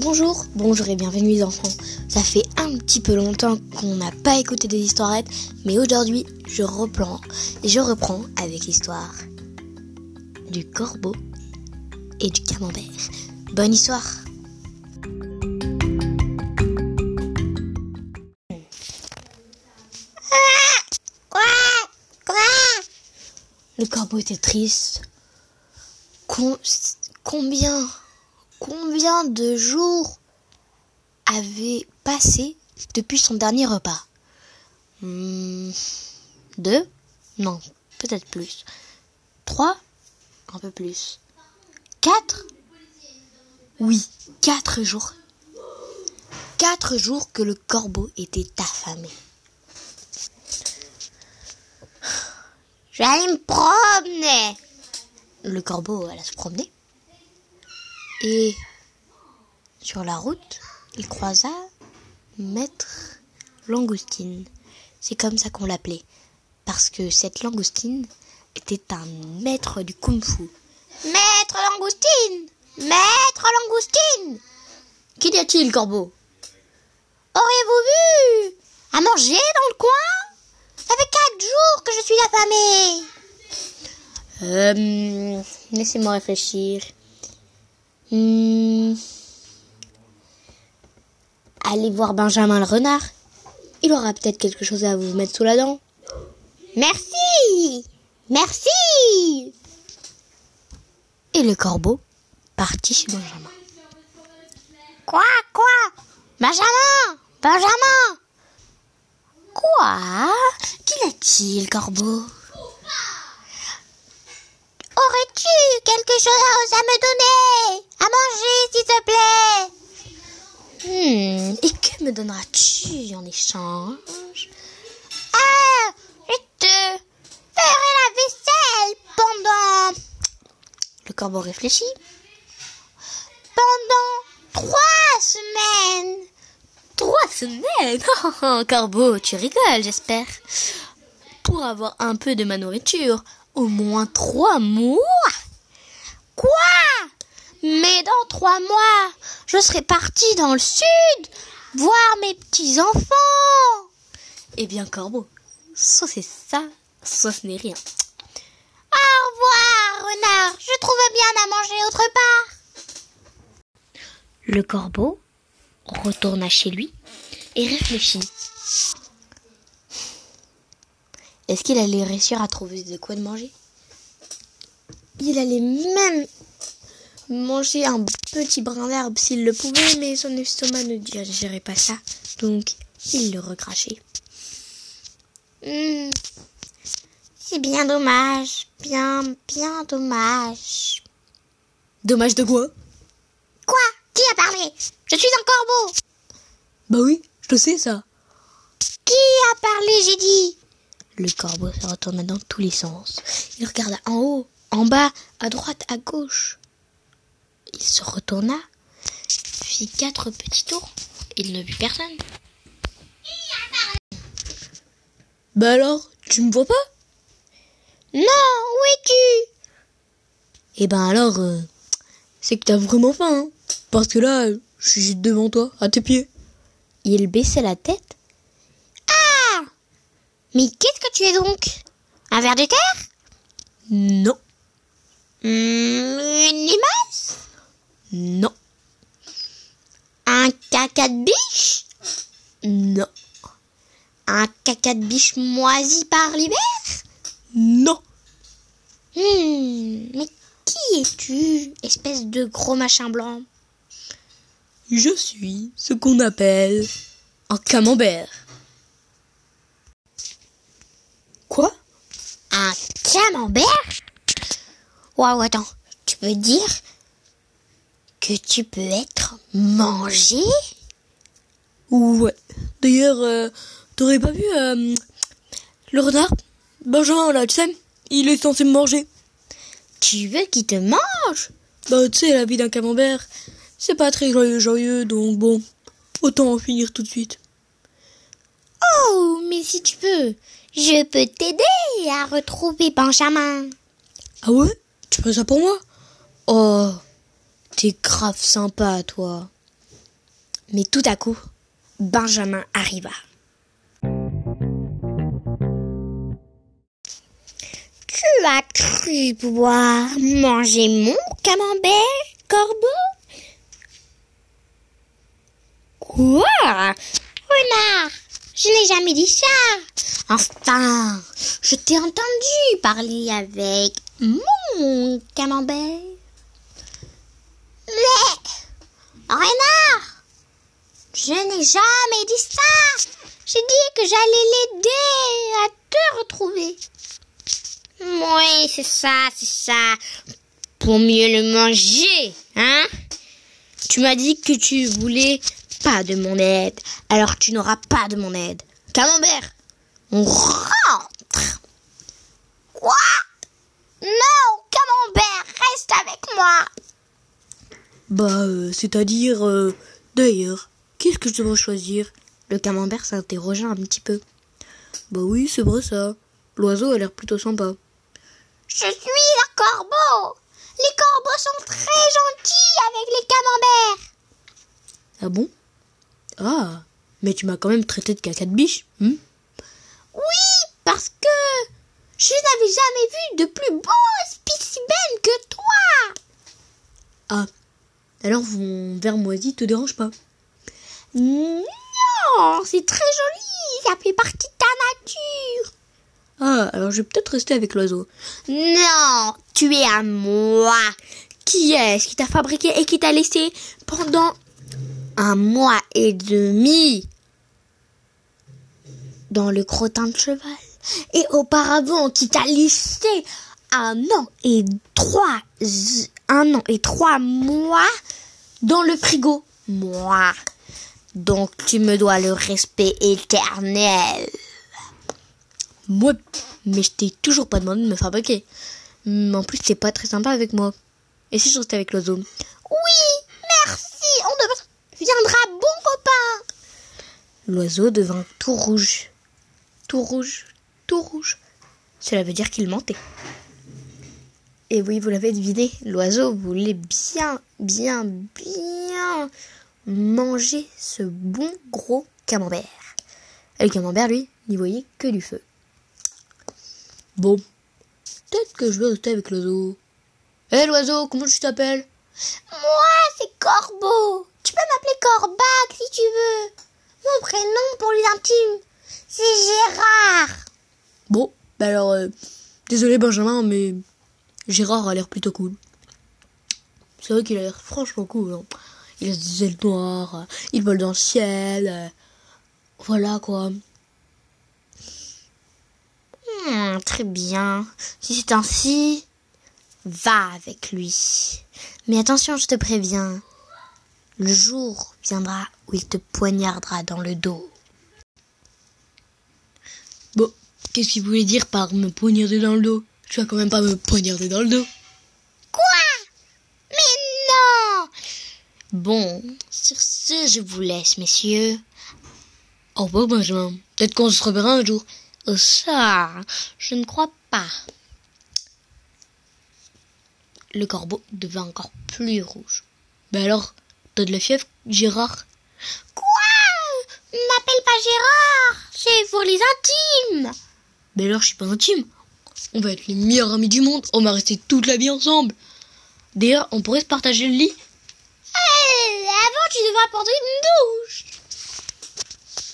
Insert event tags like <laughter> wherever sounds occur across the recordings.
Bonjour, bonjour et bienvenue les enfants. Ça fait un petit peu longtemps qu'on n'a pas écouté des histoirettes, mais aujourd'hui je reprends et je reprends avec l'histoire du corbeau et du camembert. Bonne histoire. Le corbeau était triste. Com- combien, combien de jours avait passé depuis son dernier repas Hmm, Deux Non, peut-être plus. Trois Un peu plus. Quatre Oui, quatre jours. Quatre jours que le corbeau était affamé. Je vais aller me promener. Le corbeau alla se promener. Et sur la route, il croisa Maître Langoustine. C'est comme ça qu'on l'appelait. Parce que cette langoustine était un maître du kung-fu. Maître Langoustine Maître Langoustine Qu'y a-t-il, corbeau? Auriez-vous vu À manger dans le coin? Ça fait quatre jours que je suis affamée. Euh, laissez-moi réfléchir. Hmm. Allez voir Benjamin le renard. Il aura peut-être quelque chose à vous mettre sous la dent. Merci Merci Et le corbeau partit chez Benjamin. Quoi Quoi? Benjamin Benjamin Quoi? Qu'y a-t-il, corbeau? Aurais-tu quelque chose à me donner À manger, s'il te plaît? Hmm, et que me donneras-tu en échange? Ah, je te ferai la vaisselle pendant... Le corbeau réfléchit. Pendant trois semaines. Trois semaines? <laughs> Oh, Corbeau, tu rigoles, j'espère. Pour avoir un peu de ma nourriture, au moins trois mois. Quoi? Mais dans trois mois, je serai partie dans le sud, voir mes petits-enfants. Eh bien, Corbeau, soit c'est ça, soit ce n'est rien. Au revoir, renard. Je trouve bien à manger autre part. Le corbeau retourna chez lui et réfléchit. Est-ce qu'il allait réussir à trouver de quoi de manger? Il allait même manger un petit brin d'herbe s'il le pouvait, mais son estomac ne digérait pas ça, donc il le recrachait. Hmm, C'est bien dommage, bien, bien dommage. Dommage de quoi? Quoi? Qui a parlé? Je suis un corbeau. Bah oui, je le sais ça. Qui a parlé, j'ai dit? Le corbeau se retourna dans tous les sens. Il regarda en haut, en bas, à droite, à gauche. Il se retourna, fit quatre petits tours. Il ne vit personne. Bah alors, tu me vois pas? Non, où es-tu? Eh ben alors, euh, c'est que t'as vraiment faim, hein Parce que là, je suis juste devant toi, à tes pieds. Il baissait la tête. Mais qu'est-ce que tu es donc? Un ver de terre? Non. Hmm, une limace? Non. Un caca de biche? Non. Un caca de biche moisi par l'hiver? Non. Hmm, mais qui es-tu, espèce de gros machin blanc? Je suis ce qu'on appelle un camembert. Quoi Un camembert Waouh, attends, tu veux dire que tu peux être mangé? Ouais. D'ailleurs, euh, t'aurais pas vu euh, le renard? Benjamin, là, tu sais, il est censé me manger. Tu veux qu'il te mange? Bah, tu sais, la vie d'un camembert, c'est pas très joyeux, joyeux, donc bon, autant en finir tout de suite. Oh, mais si tu veux, je peux t'aider à retrouver Benjamin. Ah ouais? Tu fais ça pour moi? Oh, t'es grave sympa, toi. Mais tout à coup, Benjamin arriva. Tu as cru pouvoir manger mon camembert, corbeau? Quoi? Renard Je n'ai jamais dit ça. Enfin, je t'ai entendu parler avec mon camembert. Mais, renard, je n'ai jamais dit ça. J'ai dit que j'allais l'aider à te retrouver. Oui, c'est ça, c'est ça. Pour mieux le manger, hein Tu m'as dit que tu voulais pas de mon aide, alors tu n'auras pas de mon aide. Camembert, on rentre. Quoi? Non, Camembert, reste avec moi. Bah, euh, c'est-à-dire, euh, d'ailleurs, qu'est-ce que je devrais choisir? Le Camembert s'interrogea un petit peu. Bah oui, c'est vrai ça. L'oiseau a l'air plutôt sympa. Je suis le corbeau. Les corbeaux sont très gentils avec les camemberts. Ah bon? Ah, mais tu m'as quand même traité de caca de biche, hein Oui, parce que je n'avais jamais vu de plus beau spécimen que toi. Ah, alors mon verre moisi te dérange pas? Non, c'est très joli, ça fait partie de ta nature. Ah, alors je vais peut-être rester avec l'oiseau. Non, tu es à moi. Qui est-ce qui t'a fabriqué et qui t'a laissé pendant un mois et demi dans le crottin de cheval Et auparavant, qui t'a laissé un an et trois, un an et trois mois dans le frigo? Moi. Donc tu me dois le respect éternel. Moi, mais je t'ai toujours pas demandé de me fabriquer. En plus, c'est pas très sympa avec moi. Et si je restais avec l'oiseau? Oui, merci, on deviendra bon copain. L'oiseau devint tout rouge. Tout rouge, tout rouge. Cela veut dire qu'il mentait. Et oui, vous l'avez deviné, l'oiseau voulait bien, bien, bien manger ce bon gros camembert. Et le camembert, lui, n'y voyait que du feu. Bon, peut-être que je vais rester avec l'oiseau. Hé l'oiseau, comment tu t'appelles? Moi, c'est Corbeau. Tu peux m'appeler Corbac si tu veux. Mon prénom pour les intimes, c'est Gérard. Bon, bah alors, euh, désolé Benjamin, mais Gérard a l'air plutôt cool. C'est vrai qu'il a l'air franchement cool. Hein. Il a des ailes noires, il vole dans le ciel. Euh, voilà quoi. Hmm, très bien. Si c'est ainsi, va avec lui. Mais attention, je te préviens. Le jour viendra où il te poignardera dans le dos. Bon, qu'est-ce qu'il voulait dire par me poignarder dans le dos? Tu vas quand même pas me poignarder dans le dos. Quoi? Mais non Bon, sur ce, je vous laisse, messieurs. Au revoir, Benjamin. Peut-être qu'on se reverra un jour. Ça, je ne crois pas. Le corbeau devint encore plus rouge. Ben alors, t'as de la fièvre, Gérard Quoi? M'appelle pas Gérard C'est pour les intimes Ben alors, je suis pas intime. On va être les meilleurs amis du monde. On va rester toute la vie ensemble. D'ailleurs, on pourrait se partager le lit. Avant, tu devrais apporter une douche.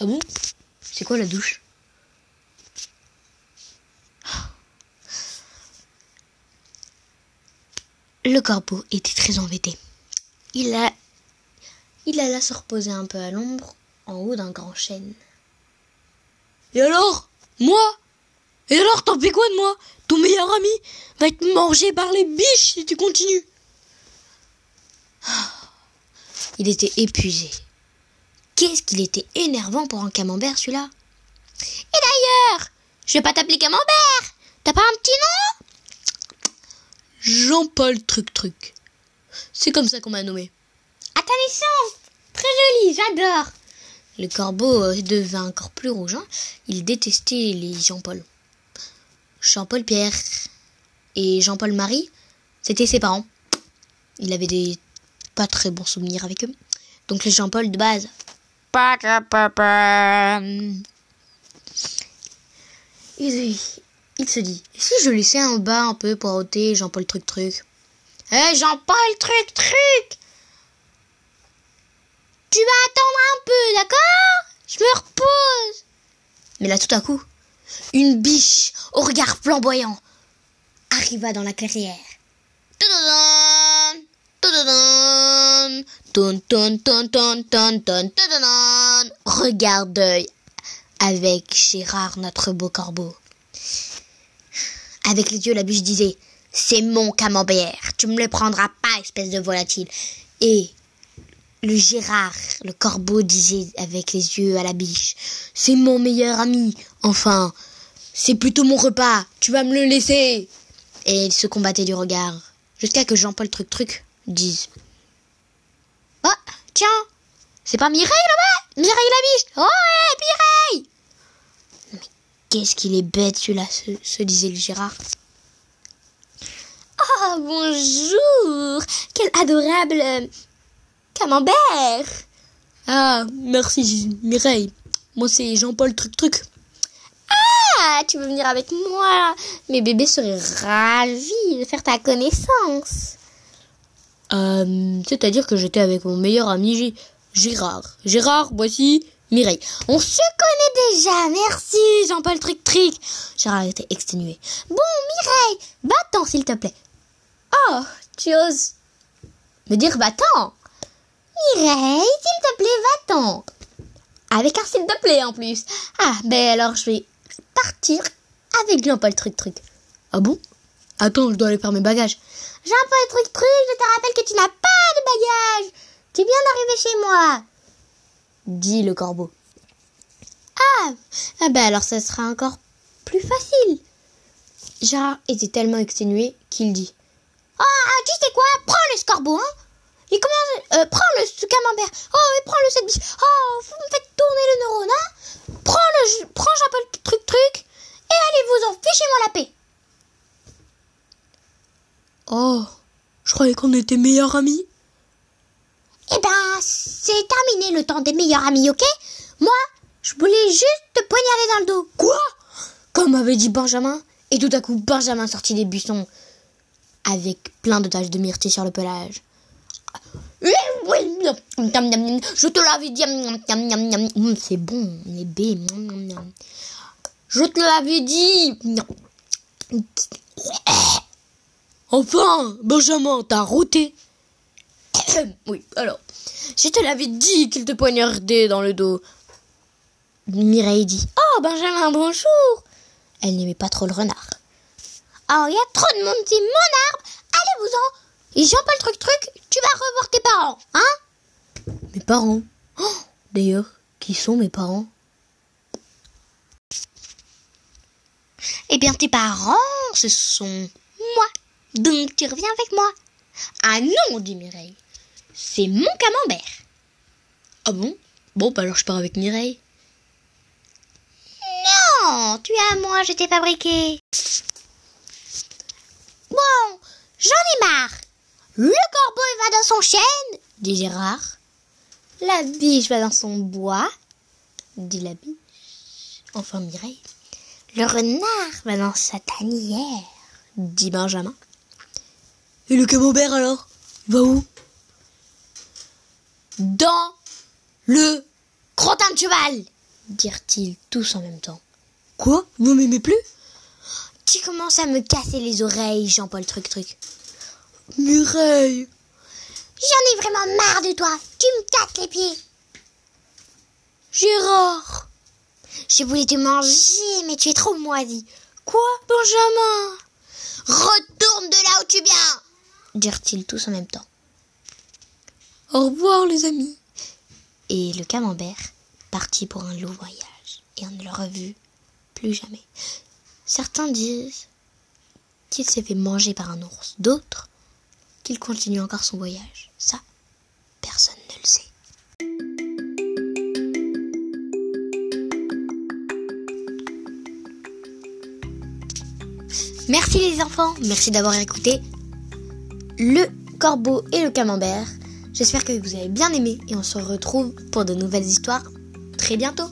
Ah bon? C'est quoi la douche? Le corbeau était très embêté. Il, a... il alla se reposer un peu à l'ombre, en haut d'un grand chêne. Et alors Moi? Et alors, t'en fais quoi de moi? Ton meilleur ami va être mangé par les biches si tu continues. Il était épuisé. Qu'est-ce qu'il était énervant pour un camembert, celui-là? Et d'ailleurs, je vais pas t'appeler camembert T'as pas un petit nom? Jean-Paul Truc Truc. C'est comme ça qu'on m'a nommé. À ta naissance Très joli, j'adore Le corbeau euh, devint encore plus rougeant. Il détestait les Jean-Paul. Jean-Paul Pierre et Jean-Paul Marie, c'était ses parents. Il avait des pas très bons souvenirs avec eux. Donc les Jean-Paul de base. Il se dit, si je laissais en bas un peu pour ôter Jean-Paul truc truc? Hé Jean-Paul truc truc Tu vas attendre un peu, d'accord? Je me repose. Mais là tout à coup, une biche au regard flamboyant arriva dans la clairière. Regard d'œil avec Gérard, notre beau corbeau. Avec les yeux, la biche disait C'est mon camembert, tu me le prendras pas, espèce de volatile. Et le Gérard, le corbeau, disait avec les yeux à la biche C'est mon meilleur ami, enfin, c'est plutôt mon repas, tu vas me le laisser. Et ils se combattaient du regard, jusqu'à que Jean-Paul Truc Truc dise Oh, tiens, c'est pas Mireille là-bas? Mireille la biche. Oh, ouais, Mireille qu'est-ce qu'il est bête celui-là, se, disait le Gérard. Oh, bonjour Quel adorable euh, camembert Ah, merci Mireille. Moi c'est Jean-Paul Truc Truc. Ah, tu veux venir avec moi? Mes bébés seraient ravis de faire ta connaissance. Euh, C'est-à-dire que j'étais avec mon meilleur ami G- Gérard. Gérard, voici Mireille. On se connaît déjà, merci Jean-Paul Truc Truc. Gérard était exténué. Bon, Mireille, va-t'en s'il te plaît. Oh, tu oses me dire va-t'en Mireille, s'il te plaît, va-t'en. Avec un s'il te plaît en plus. Ah, ben alors je vais partir avec Jean-Paul Truc Truc. Ah bon? Attends, je dois aller faire mes bagages. Jean-Paul Truc Truc, je te rappelle que tu n'as pas de bagages. Tu viens d'arriver chez moi. Dit le corbeau. Ah, ah ben alors ça sera encore plus facile. Gérard était tellement exténué qu'il dit Ah, tu sais quoi? Prends le scorbeau, hein commence... Euh, prends le camembert. Oh, et prends-le cette biche. Oh, vous me faites tourner le neurone, hein Prends le... Prends Jean-Paul Truc Truc. Et allez-vous en fichez-moi la paix. Oh, je croyais qu'on était meilleurs amis. C'est terminé le temps des meilleurs amis, ok? Moi, je voulais juste te poignarder dans le dos. Quoi? Comme avait dit Benjamin. Et tout à coup, Benjamin sortit des buissons avec plein de taches de myrtille sur le pelage. Eh. Je te l'avais dit. Hum, c'est bon, miam, miam, miam. Je te l'avais dit. Enfin, Benjamin, t'as routé. Oui, alors. Je te l'avais dit qu'il te poignardait dans le dos. Mireille dit Oh, Benjamin, bonjour. Elle n'aimait pas trop le renard. Oh, il y a trop de monde, c'est mon arbre. Allez-vous-en. Et Jean-Paul Truc Truc, tu vas revoir tes parents, hein? Mes parents Oh, D'ailleurs, qui sont mes parents? Eh bien, tes parents, ce sont moi. Donc, tu reviens avec moi. Ah non, dit Mireille. C'est mon camembert. Ah bon? Bon, bah alors je pars avec Mireille. Non, tu à moi, je t'ai fabriqué. Bon, j'en ai marre. Le corbeau va dans son chêne, dit Gérard. La biche va dans son bois, dit la biche. Enfin, Mireille. Le renard va dans sa tanière, dit Benjamin. Et le camembert alors? Va où? Dans le crottin de cheval, dirent-ils tous en même temps. Quoi? Vous m'aimez plus? Tu commences à me casser les oreilles, Jean-Paul Truc Truc. Mireille J'en ai vraiment marre de toi. Tu me casses les pieds. Gérard Je voulais te manger, mais tu es trop moisi. Quoi Benjamin? Retourne de là où tu viens, dirent-ils tous en même temps. Au revoir les amis. Et le camembert partit pour un long voyage, et on ne le revut plus jamais. Certains disent qu'il s'est fait manger par un ours, d'autres qu'il continue encore son voyage. Ça, personne ne le sait. Merci les enfants, merci d'avoir écouté Le Corbeau et le Camembert. J'espère que vous avez bien aimé et on se retrouve pour de nouvelles histoires très bientôt.